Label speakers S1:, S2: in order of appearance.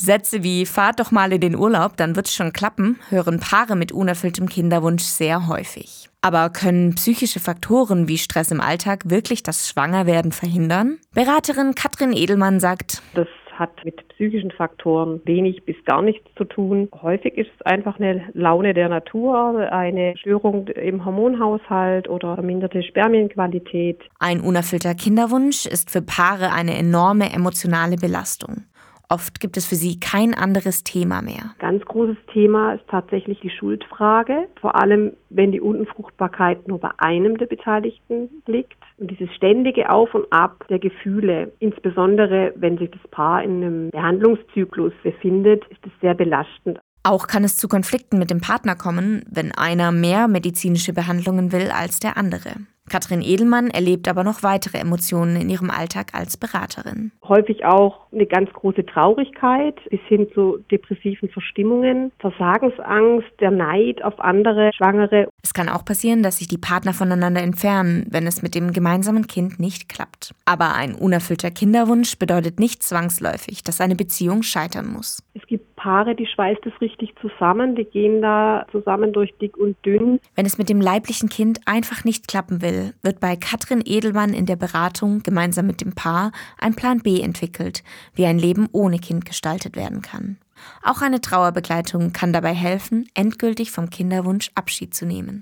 S1: Sätze wie fahrt doch mal in den Urlaub, dann wird's schon klappen, hören Paare mit unerfülltem Kinderwunsch sehr häufig. Aber können psychische Faktoren wie Stress im Alltag wirklich das Schwangerwerden verhindern? Beraterin Katrin Edelmann sagt,
S2: das hat mit psychischen Faktoren wenig bis gar nichts zu tun. Häufig ist es einfach eine Laune der Natur, eine Störung im Hormonhaushalt oder verminderte Spermienqualität.
S1: Ein unerfüllter Kinderwunsch ist für Paare eine enorme emotionale Belastung. Oft gibt es für sie kein anderes Thema mehr.
S2: Ganz großes Thema ist tatsächlich die Schuldfrage, vor allem wenn die Unfruchtbarkeit nur bei einem der Beteiligten liegt. Und dieses ständige Auf und Ab der Gefühle, insbesondere wenn sich das Paar in einem Behandlungszyklus befindet, ist es sehr belastend.
S1: Auch kann es zu Konflikten mit dem Partner kommen, wenn einer mehr medizinische Behandlungen will als der andere. Katrin Edelmann erlebt aber noch weitere Emotionen in ihrem Alltag als Beraterin.
S2: Häufig auch eine ganz große Traurigkeit bis hin zu depressiven Verstimmungen, Versagensangst, der Neid auf andere Schwangere.
S1: Es kann auch passieren, dass sich die Partner voneinander entfernen, wenn es mit dem gemeinsamen Kind nicht klappt. Aber ein unerfüllter Kinderwunsch bedeutet nicht zwangsläufig, dass eine Beziehung scheitern muss.
S2: Es gibt Paare, die schweißt es richtig zusammen, die gehen da zusammen durch dick und dünn.
S1: Wenn es mit dem leiblichen Kind einfach nicht klappen will, wird bei Katrin Edelmann in der Beratung gemeinsam mit dem Paar ein Plan B entwickelt, wie ein Leben ohne Kind gestaltet werden kann. Auch eine Trauerbegleitung kann dabei helfen, endgültig vom Kinderwunsch Abschied zu nehmen.